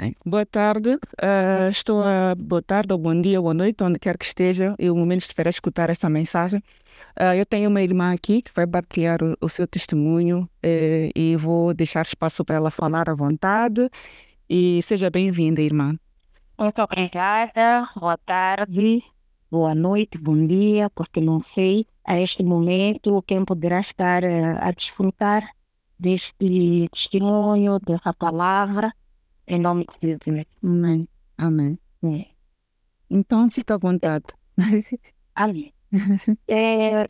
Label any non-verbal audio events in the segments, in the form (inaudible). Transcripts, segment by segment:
Bem, boa tarde, uh, estou a boa tarde, ou bom dia, ou boa noite, onde quer que esteja, e o momento estiver a escutar esta mensagem. Uh, eu tenho uma irmã aqui que vai partilhar o, o seu testemunho uh, e vou deixar espaço para ela falar à vontade. E seja bem-vinda, irmã. Muito obrigada, boa tarde, boa noite, bom dia, porque não sei a este momento quem poderá estar a desfrutar deste testemunho, dessa palavra em nome de Deus. Amém. Amém. É. Então, fica à vontade. Amém. é,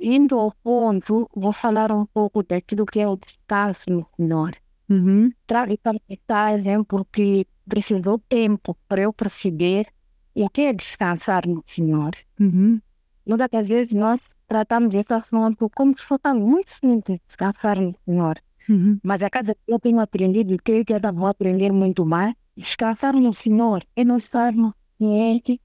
indo ao ponto, vou falar um pouco daquilo que é o descanso no Senhor. Uhum. Trago essa mensagem porque precisou tempo para eu perceber o que é descansar no Senhor. Uhum. Muitas das vezes nós tratamos esse assunto como se fosse muito simples descansar no Senhor. Uhum. Mas a cada dia eu tenho aprendido e creio que ainda vou aprender muito mais. Descansar no Senhor é nós estarmos cientes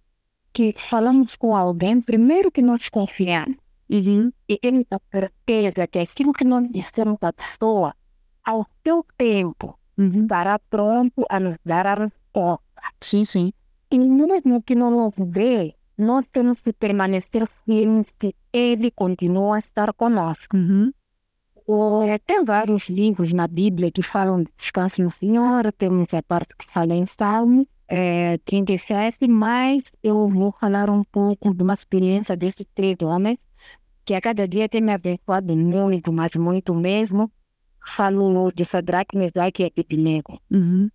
que falamos com alguém, primeiro que nós confiamos. Uhum. E ele está certeza que aquilo que nós dissemos à pessoa, ao seu tempo, uhum. estará pronto a nos dar a resposta. Sim, sim. E mesmo que não nos vê, nós temos que permanecer firmes que ele continua a estar conosco. Uhum. É, tem vários livros na Bíblia que falam de descanso no Senhor, temos a parte que fala em Salmo é, 37, mas eu vou falar um pouco de uma experiência desses três homens, que a cada dia tem me abençoado muito, mas muito mesmo. Falo de Sadraque, Mesaque e Abednego. Uhum.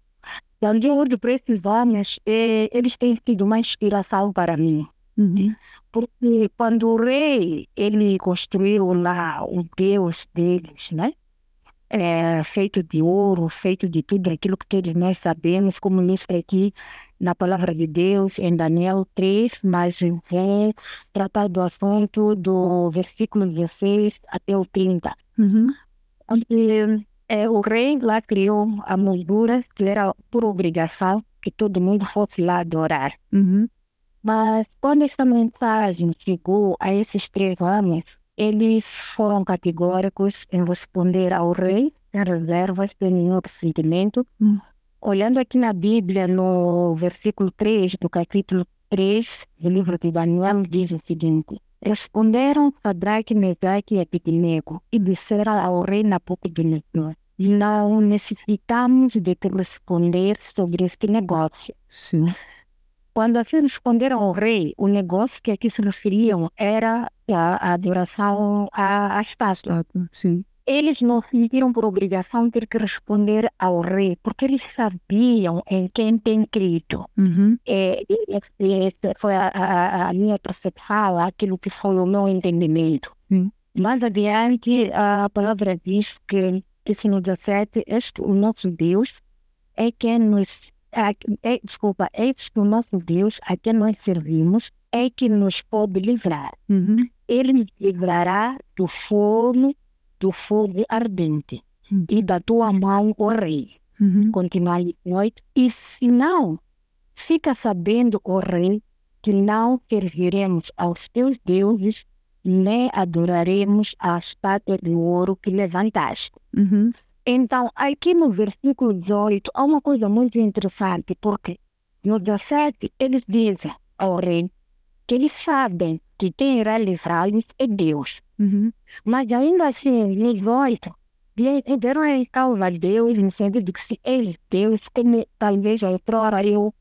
Então, de olho para esses homens, é, eles têm sido uma inspiração para mim. Uhum. Porque quando o rei ele construiu lá o Deus deles, né? É, feito de ouro, feito de tudo aquilo que todos nós sabemos, como diz aqui na palavra de Deus, em Daniel 3, mas vem tratar do assunto do versículo 16 até o 30. Uhum. Onde, é, o rei lá criou a moldura, que era por obrigação que todo mundo fosse lá adorar. Uhum. Mas quando essa mensagem chegou a esses três homens, eles foram categóricos em responder ao rei, sem reservas, sem nenhum sentimento. Hum. Olhando aqui na Bíblia, no versículo 3 do capítulo 3 do livro de Daniel, diz o seguinte: Responderam Sadraque, Mesaque e Abednego e disseram ao rei Nabucodonosor: Não necessitamos de te responder sobre este negócio. Sim. Quando assim responderam ao rei, o negócio que aqui se referiam era a, adoração à, à estátua. Sim. Eles não sentiram por obrigação ter que responder ao rei, porque eles sabiam em quem tem crido. Uhum. É, essa foi a, a, a, minha percepção, aquilo que foi o meu entendimento. Sim. Mais adiante, a palavra diz que, que no 17, este, o nosso Deus, é quem nos é, desculpa, é o nosso Deus a quem nós servimos é que nos pode livrar. Uhum. Ele nos livrará do fogo, do fogo ardente uhum. e da tua mão, ó rei. Uhum. Continuar noite. E se não, fica sabendo, ó rei, que não serviremos aos teus deuses, nem adoraremos a estátua de ouro que levantaste. Uhum. Então, aqui no versículo 18, há uma coisa muito interessante, porque no 17 eles dizem ao rei que eles sabem que quem realizar é Deus. Uhum. Mas ainda assim, no 18, deram então a Deus no sentido de que se ele Deus, ele, talvez outrora eu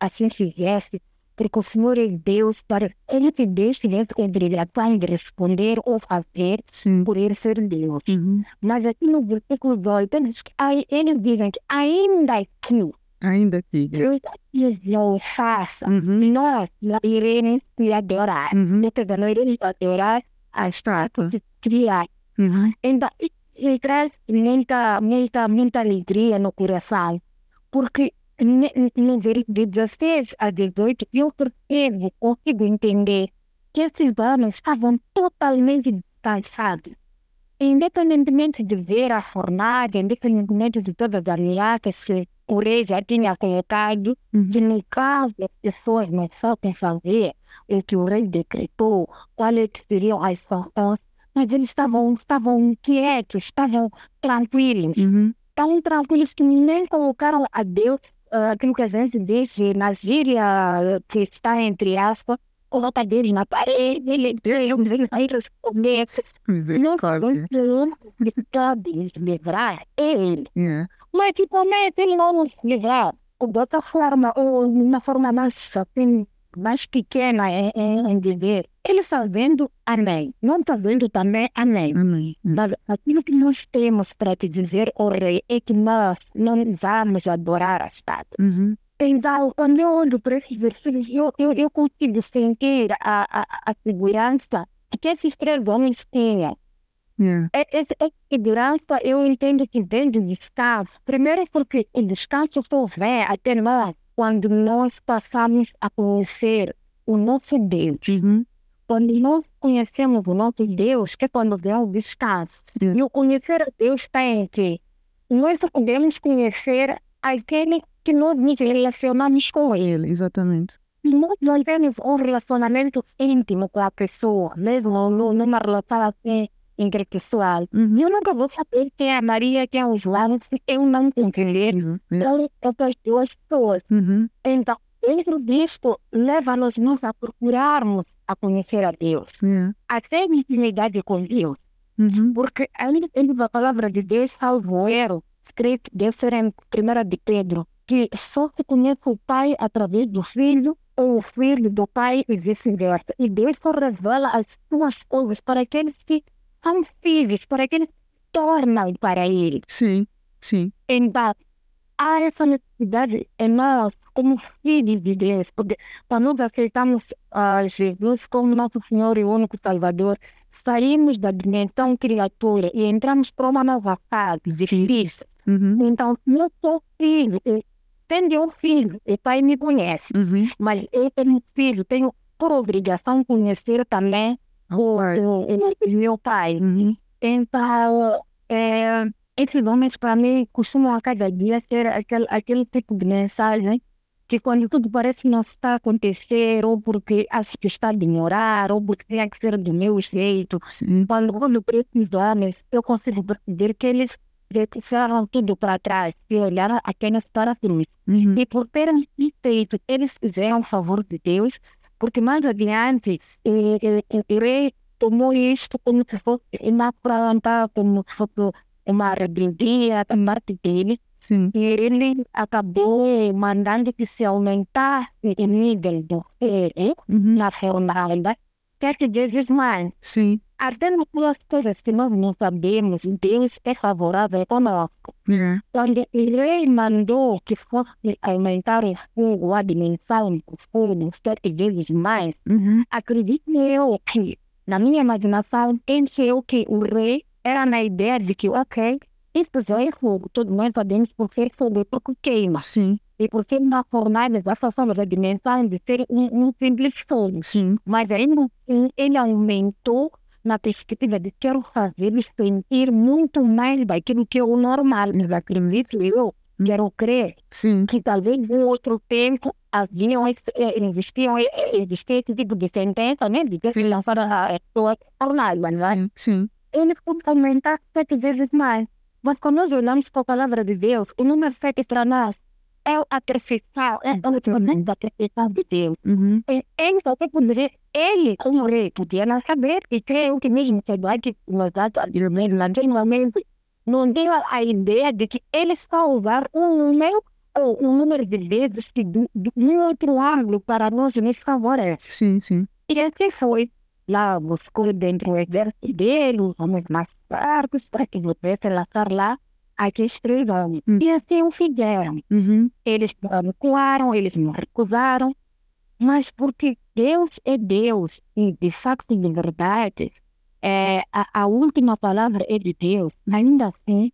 assim fizesse, porque o Senhor é Deus para ele te deixa obrigação de responder ou fazer Sim. por ele ser Deus. Uhum. Mas aqui no versículo 18, eles, eles dizem que ainda que Ainda que. eles não façam, Uhum. nós iremos te adorar. Uhum. Nós iremos adorar a estátua de criar. Uhum. Então, isso traz muita, muita, muita alegria no coração, porque de 16 a 18, eu percebo, consigo entender que esses homens estavam totalmente cansados. Independentemente de ver a fornalha, independentemente de todas as ameaças que o rei já tinha colocado, Uhum. que no caso as pessoas não sabem fazer o que o rei decretou, quais seriam as sanções, mas eles estavam, estavam quietos, estavam tranquilos, Uhum. tão tranquilos que nem colocaram a Deus aquilo que a gente diz na gíria que está entre aspas, coloca deles na parede, ele vai responder. Não pode livrar ele. Yeah. Mas principalmente ele não nos livrar de outra forma, ou de uma forma mais, assim, mais pequena em, em, em viver. Ele está vendo amém. Não está vendo também amém. Amém. Mas aquilo que nós temos para te dizer, o rei, é que nós não vamos adorar a estátua. Uhum. Então, quando eu olho para esses versículos, eu, eu, eu consigo sentir a, a, a segurança que esses três homens tinham. Yeah. Essa segurança eu entendo que vem do descanso. Primeiro porque o descanso só vem até nós quando nós passamos a conhecer o nosso Deus. Uhum. Quando nós conhecemos o nosso Deus, que é quando o descanso. Yeah. E o conhecer a Deus está em que nós podemos conhecer aquele que nós nos relacionamos com ele. Exatamente. Nós não temos um relacionamento íntimo com a pessoa, mesmo nu- numa relação assim, interpessoal. Uhum. Eu nunca vou saber quem é a Maria, quem é o João, se eu não entender Uhum. Essas duas pessoas. Uhum. Então, dentro disto, leva-nos nós a procurarmos a conhecer a Deus, Yeah. a ter intimidade com Deus. Uhum. Porque ainda temos a palavra de Deus, salvo erro, escrito deve em 1 de Pedro, que só se conhece o Pai através do Filho, ou o Filho do Pai e vice-versa. E Deus só revela as suas coisas para aqueles que são filhos, para aqueles que tornam para Ele. Sim, sim. Então, há essa necessidade em nós, como filhos de Deus, porque quando nós aceitamos a Jesus como nosso Senhor e único Salvador, saímos da dimensão criatura e entramos para uma nova fase de filhos. Uhum. Então, eu sou filho, e tendo um filho, o pai me conhece, Uhum. mas eu tenho filho, tenho por obrigação conhecer também o meu pai. Então, é, esses homens, para mim, costumam a cada dia ser aquele, aquele tipo de mensagem que quando tudo parece não está a acontecer, ou porque acho que está a demorar, ou porque tem que ser do meu jeito, quando olho para esses homens, eu consigo perceber que eles deixaram tudo para trás e olharam apenas para a cruz. Uhum. E por terem feito, eles fizeram o favor de Deus, porque mais adiante, eh, eh, eh, o rei tomou isto como se fosse uma planta, como se fosse uma rebeldia da parte dele, Sim. e ele acabou mandando que se aumentasse o nível do na jornada, sete vezes mais. Sim. Até coisas que nós não sabemos, Deus é favorável conosco. Quando o rei mandou que fosse aumentar o fogo, a dimensão do fogo, sete vezes mais, Uhum. acredito eu que, na minha imaginação, pensei que o rei era na ideia de que, ok, isso já é fogo, todos nós sabemos por ser fogo é porque queima. Sim. E por ser uma fornalha, já somos a dimensão de ser um, um simples fogo. Sim. Mas ainda assim, ele aumentou na perspectiva de quero fazer sentir muito mais daquilo que é o normal. Mas acredito eu, quero crer Sim. que talvez em outro tempo haviam, eh, existiam, eh, existia esse tipo de sentença, né? De que lançar a sua jornada, né? Sim. Ele pode aumentar sete vezes mais. Mas quando nós olhamos para a palavra de Deus, o número sete para nós é a perfeição, é o tormento da perfeição de Deus. Uhum. Ele só tem que dizer, ele, como rei, podia não saber, e creio que mesmo que vai que nos dados anteriormente, não deu a ideia de que ele usar um número ou um número de vezes que de um outro ângulo para nos nos favorece. Sim, sim. E assim foi. Lá buscou dentro do exército dele, os homens mais fracos, para que pudesse lançar lá aqueles três homens. Hum. E assim o fizeram. Uhum. Eles não recuaram, eles não recusaram, mas porque Deus é Deus e de facto e de verdade, é, a, a última palavra é de Deus. Ainda assim,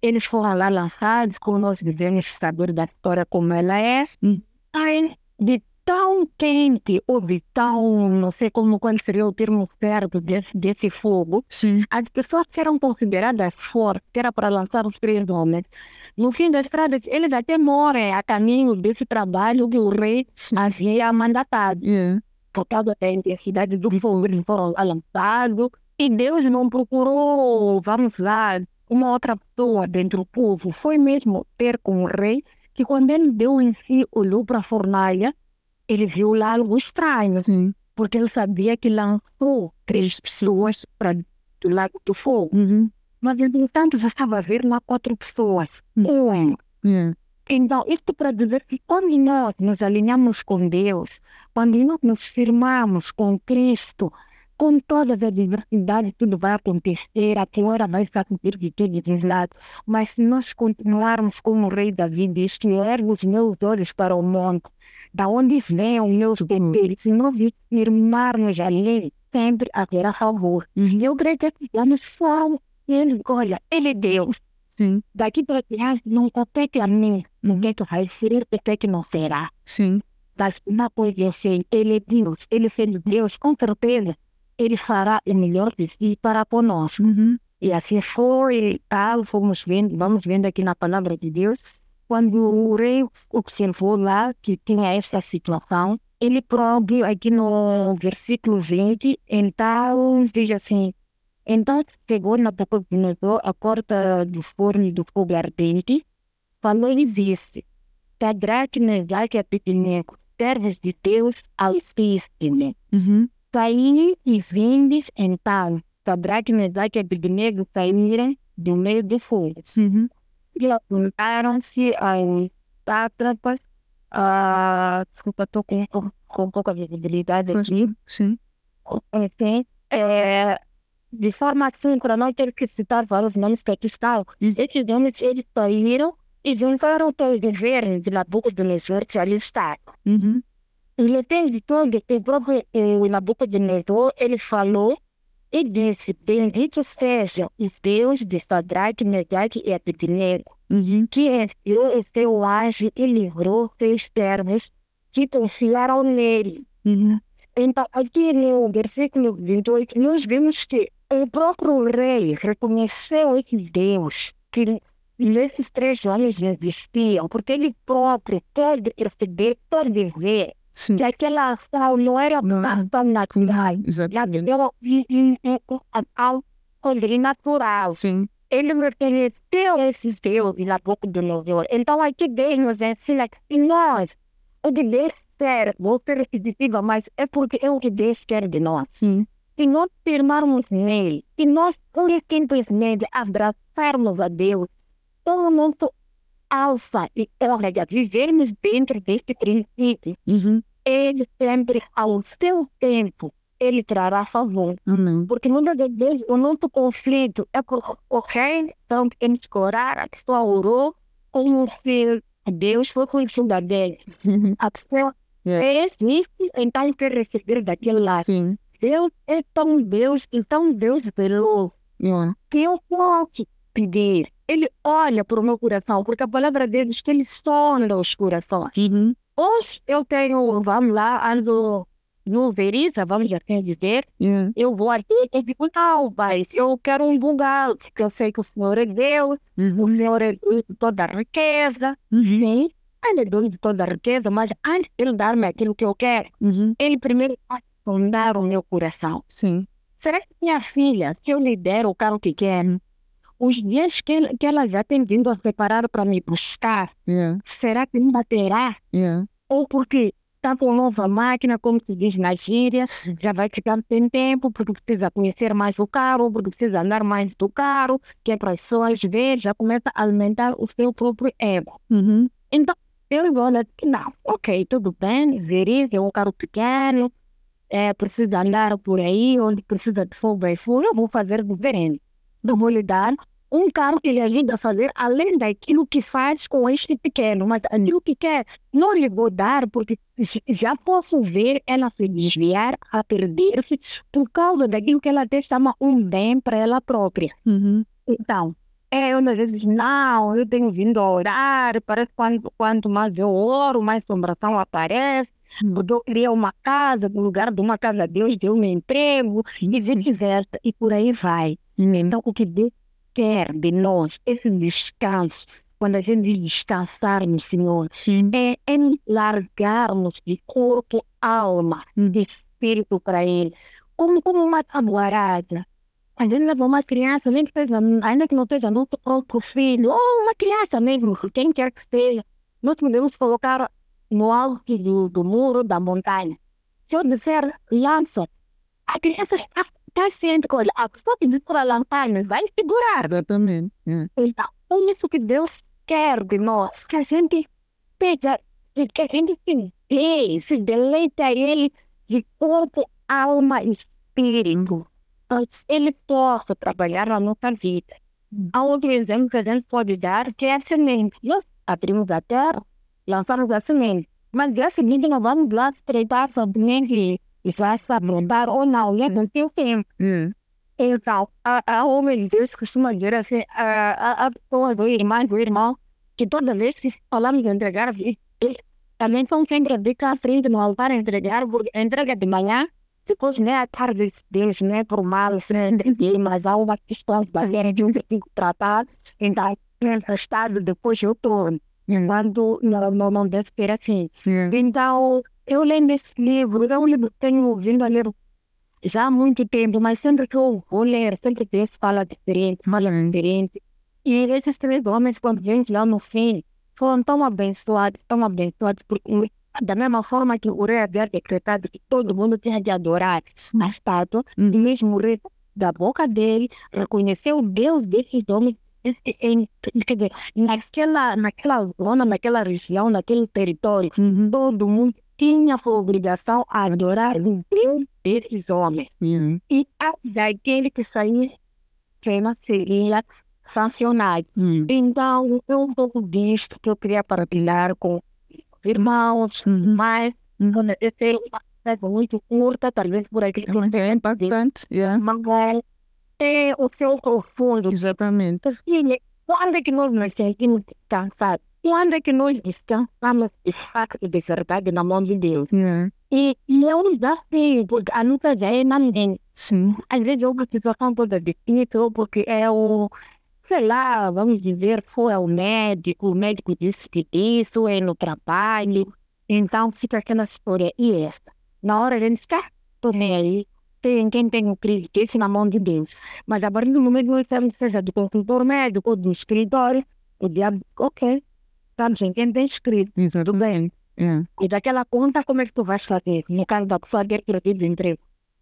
eles foram lá lançados, como nós devemos saber da história como ela é, Hum. aí, de tão quente ou de tão, não sei como qual seria o termo certo desse, desse fogo, Sim. as pessoas que eram consideradas fortes, que era para lançar os três homens, no fim das estradas, eles até morrem a caminho desse trabalho que o rei havia mandatado. Yeah. Por causa da intensidade do fogo, eles foram lançados. E Deus não procurou, vamos lá, uma outra pessoa dentro do povo. Foi mesmo ter com o rei que quando ele deu em si, olhou para a fornalha, ele viu lá algo estranho, porque ele sabia que lançou três pessoas para do lago do fogo. Uhum. Mas, entretanto, já estava a ver lá quatro pessoas. Um. Yeah. Então, isto para dizer que quando nós nos alinhamos com Deus, quando nós nos firmamos com Cristo, com todas as diversidades, tudo vai acontecer, a hora vai acontecer de todos os lados. Mas se nós continuarmos como o rei Davi diz, que ergo os meus olhos para o monte, da onde vêm os meus bebês, se nós firmarmos ali, sempre haverá favor. E eu creio que precisamos só ele, olha, ele é Deus. Sim. Daqui para trás não compete a mim. No que vai ser, o que não será. Sim. Mas uma coisa eu sei, ele é Deus, ele é Deus, com certeza. Ele fará o melhor de si para conosco. Uhum. E assim foi, tal, fomos vendo, vamos vendo aqui na palavra de Deus, quando o rei observou lá que tinha essa situação, ele próprio, aqui no versículo 20, então diz assim, então chegou na Nabucodonosor a porta do forno do fogo ardente, falou e disse, Sadraque, Mesaque e Abednego, servos de Deus, alciste-me. Uhum. Saí e vindes, então, Sadraque, Mesaque e Abednego saíram do meio do fogo. Uhum. E apontaram-se aos sátrapas, ah, desculpa, estou com, com, com pouca visibilidade aqui, Sim. assim, é, de forma assim, para não ter que citar vários nomes que aqui estão, esses homens, eles saíram e juntaram todos os deveres de Nabucodonosor que ali está. Uhum. E depois de todo, o próprio eh, o Nabucodonosor, ele falou e disse, bendito seja os Deus de Sadraque, Mesaque e Abednego, Uhum. que enviou o seu anjo e livrou seus servos que confiaram nele. Uhum. Então, aqui no versículo 28, nós vemos que o próprio rei reconheceu esse Deus que nesses três anos existiam, porque ele próprio pode perceber, pode ver Sim. que aquela não era é. ação natural, já Exatamente. deu ação sobrenatural. Sim. Ele reconheceu esses deuses na boca do Senhor. Então aqui Deus ensina que nós, o que Deus quer, vou ser repetitiva, mas é porque é o que Deus quer de nós. Sim. Se nós firmarmos nele, se nós simplesmente abraçarmos a Deus, todo mundo alça e olha, vivermos dentro deste princípio, Uhum. ele sempre, ao seu tempo, ele trará favor. Amém. Porque muitas vezes o nosso conflito é ok, então temos que orar, a pessoa orou, como se Deus foi conhecida dele. A pessoa Yeah. é existe, então quer receber daquele lado. Sim. Deus é tão Deus, e tão Deus veloz, Yeah. que eu posso pedir. Ele olha para o meu coração, porque a palavra dele diz que ele sonda os corações. Uhum. Hoje eu tenho, vamos lá, ando no Veriza, vamos assim dizer, Yeah. eu vou aqui e digo, não, mas eu quero um bungalow, porque eu sei que o Senhor é Deus, Uhum. o Senhor é toda a riqueza, Uhum. sim, ele é dono de toda a riqueza, mas antes de ele dar-me aquilo que eu quero, Uhum. ele primeiro vai sondar o meu coração. Sim. Será que minha filha, se eu lhe der o carro que quer, os dias que, ela- que ela já tem vindo a preparar para me buscar, Yeah. será que me baterá? Yeah. Ou porque está com nova máquina, como se diz na gíria, já vai ficar sem tempo, porque precisa conhecer mais o carro, porque precisa andar mais do carro, que é para as pessoas ver, já começa a alimentar o seu próprio ego. Uhum. Então, eu olho que não, ok, tudo bem, verifica, é um carro pequeno, é, precisa andar por aí, onde precisa de fogo e fogo, eu vou fazer diferente. Eu vou lhe dar um carro que lhe ajuda a fazer além daquilo que faz com este pequeno, mas aquilo que quer, não lhe vou dar, porque já posso ver ela se desviar, a perder-se, por causa daquilo que ela até chama um bem para ela própria. Uhum. Então, é, eu às vezes, não, eu tenho vindo a orar, parece que quanto, quanto mais eu oro, mais assombração aparece. Eu queria uma casa, no lugar de uma casa, Deus deu um emprego, e vice-versa, e por aí vai. Então, o que Deus quer de nós, esse descanso, quando a gente descansar no Senhor, Sim. é, é largarmos de corpo, alma, de espírito para Ele, como, como uma tabuarada. A gente leva uma criança, nem que seja, ainda que não seja nosso próprio filho, ou uma criança mesmo, quem quer que seja, nós podemos colocar no alto do, do muro da montanha. Se eu disser lança, a criança está ciente que a pessoa que diz para lançar vai segurar. Exatamente. É. Então, é isso que Deus quer de nós, que a gente pega, que a gente se dê, se deleita a Ele de corpo, alma e espírito. Ele possa trabalhar na nossa vida. Há outro exemplo que a gente pode dar, que é a semente. Nós abrimos a terra, lançamos a semente. Mas dia seguinte nós vamos lá tratar a semente e vai se abundar ou não, né? Não tem tempo. É. Então, a, a homem de Deus costuma dizer assim, a, a, a pessoa do irmão, do irmão, que toda vez que falamos de entregar, também são sempre de cá à frente no altar entregar, porque entrega de manhã, depois né, à tarde, Deus, né, por mal, se não entendi, mas há uma questão de de um que tratar, então, estado, depois eu estou, quando não, não, não deve ser assim. Sim. Então, eu lembro esse livro, é um livro que tenho vindo a ler já há muito tempo, mas sempre que eu vou ler, sempre Deus fala diferente, fala diferente. E esses três homens, quando vêm lá no fim, foram tão abençoados, tão abençoados, porque da mesma forma que o rei havia decretado que todo mundo tinha de adorar a estátua, e mesmo o rei, da boca dele, reconheceu o Deus desses homens em, quer dizer, naquela, naquela zona, naquela região, naquele território, Uhum. todo mundo tinha por obrigação a adorar o Deus desses homens. Yeah. E a daquele que sair queima seria sancionado. Hum. Então, é um pouco disto que eu queria partilhar com irmãos, Uhum. mas eu tenho uma coisa muito curta, talvez por aqui É tenha impactante. Yeah. mas é o seu profundo. Exatamente. Assim, quando é que nós nos sentimos cansados? Quando é que nós descansamos de fato e de verdade na mão de Deus? Yeah. E, e é um desafio, porque a luta já é na mente. Sim. Às vezes é uma situação toda difícil, porque é o, sei lá, vamos dizer, foi o médico, o médico disse que isso é no trabalho. Então fica aquela história. E esta? Na hora a gente está, tô nem aí. Tem quem tem o crise na mão de Deus. Mas a partir do momento que nós sabemos, seja do consultor médico ou do escritório, o diabo, ok, estamos em quem tem escrito, tudo bem. Yeah. E daquela conta, como é que tu vais fazer? No caso da pessoa ter perdido o emprego.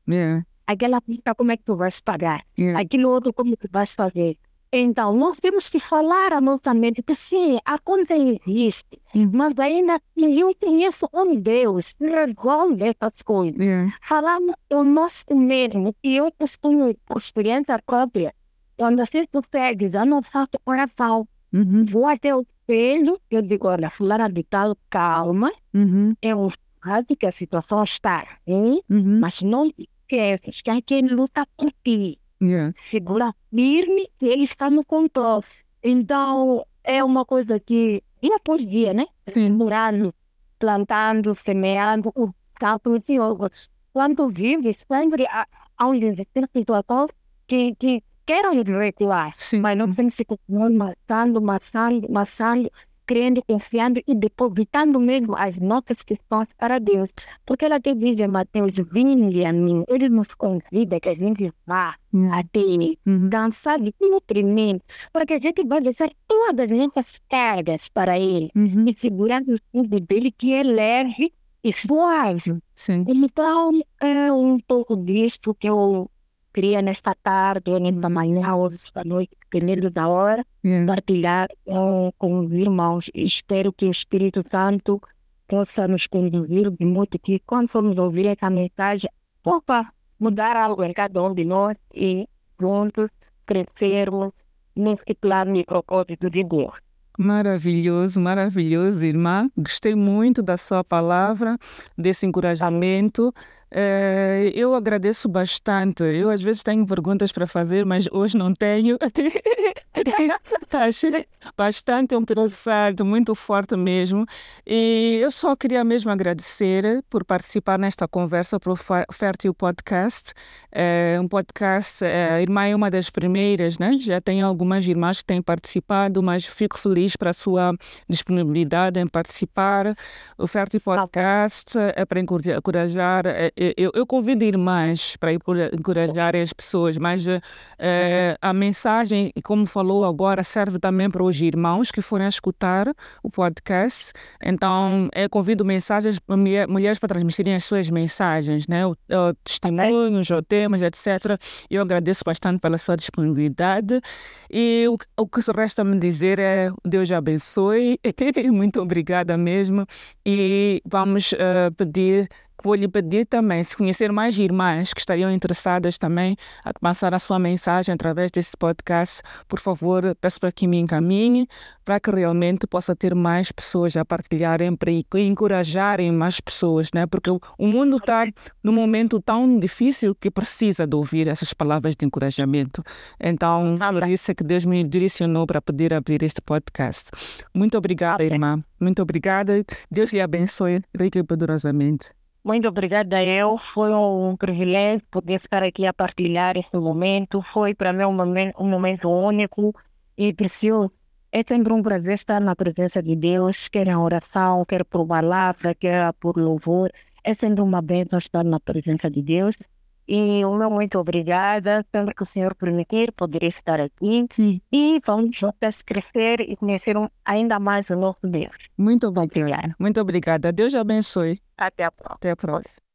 Yeah. Aquela conta, como é que tu vais pagar? Yeah. Aquilo outro, como tu vais fazer? Então, nós temos que falar a nossa mente que sim, a conta existe, mas ainda eu conheço um Deus que resolve essas coisas. Yeah. Falamos o nosso mesmo, e eu costumo, por experiência própria, quando você sucede a não faço coração, Uhum. vou até o espelho, eu digo, olha, fulana de tal, calma, Uhum. é um fato que a situação está? Uhum. mas não esqueças que há quem luta por ti Yeah. segura firme que ele está no controle. Então, é uma coisa que dia por dia, né? Sim. Morando, plantando, semeando, o campo de outros. Quando vives, sempre há, há um situação que, que querem recuar, Sim. mas não tem que se continuar matando, matando, matando, crendo, confiando e depositando mesmo as nossas questões para Deus. Porque ela tem diz em Mateus, vinde a mim, ele nos convida que a gente vá até ele, Uhum. dançar de nutrimento, para que a gente vai deixar todas as nossas cargas para ele Uhum. e segurar o filho dele que é leve e suave. Sim. Então, é um pouco disso que eu queria nesta tarde, nesta manhã, ou esta noite, dependendo da hora, Yeah. partilhar com, com os irmãos. Espero que o Espírito Santo possa nos conduzir de modo que, quando formos ouvir essa mensagem, possa mudar algo em cada um de nós e juntos crescermos nesse plano e propósito de Deus. Maravilhoso, maravilhoso, irmã. Gostei muito da sua palavra, desse encorajamento. Eh, eu agradeço bastante. Eu às vezes tenho perguntas para fazer, mas hoje não tenho. (laughs) Achei bastante interessante, muito forte mesmo. E eu só queria mesmo agradecer por participar nesta conversa para o Fértil Podcast. É um podcast, a irmã é uma das primeiras, né? Já tem algumas irmãs que têm participado, mas fico feliz para a sua disponibilidade em participar. O Fértil Podcast é para encorajar- eu, eu convido irmãs para encorajar as pessoas, mas uh, a mensagem, como falou agora, serve também para os irmãos que forem escutar o podcast. Então, eu convido mensagens, mulheres para transmitirem as suas mensagens, né? O, o testemunhos, ou temas, etc. Eu agradeço bastante pela sua disponibilidade e o, o que resta me dizer é Deus abençoe. (laughs) Muito obrigada mesmo e vamos uh, pedir vou lhe pedir também, se conhecer mais irmãs que estariam interessadas também a passar a sua mensagem através desse podcast, por favor, peço para que me encaminhe, para que realmente possa ter mais pessoas a partilharem, para encorajarem mais pessoas, né? porque o mundo está num momento tão difícil que precisa de ouvir essas palavras de encorajamento. Então, por isso é que Deus me direcionou para poder abrir este podcast. Muito obrigada, irmã. Muito obrigada. Deus lhe abençoe rica e poderosamente. Muito obrigada eu. Foi um privilégio poder estar aqui a partilhar esse momento. Foi para mim um momento, um momento único e precioso. É sempre um prazer estar na presença de Deus, quer em oração, quer por palavra, quer por louvor. É sempre uma bênção estar na presença de Deus. E meu muito obrigada, sempre que o Senhor permitir, poder estar aqui. Sim. E vamos juntas crescer e conhecer ainda mais o nosso Deus. Muito obrigada. Muito obrigada. Deus abençoe. Até a próxima. Até a próxima.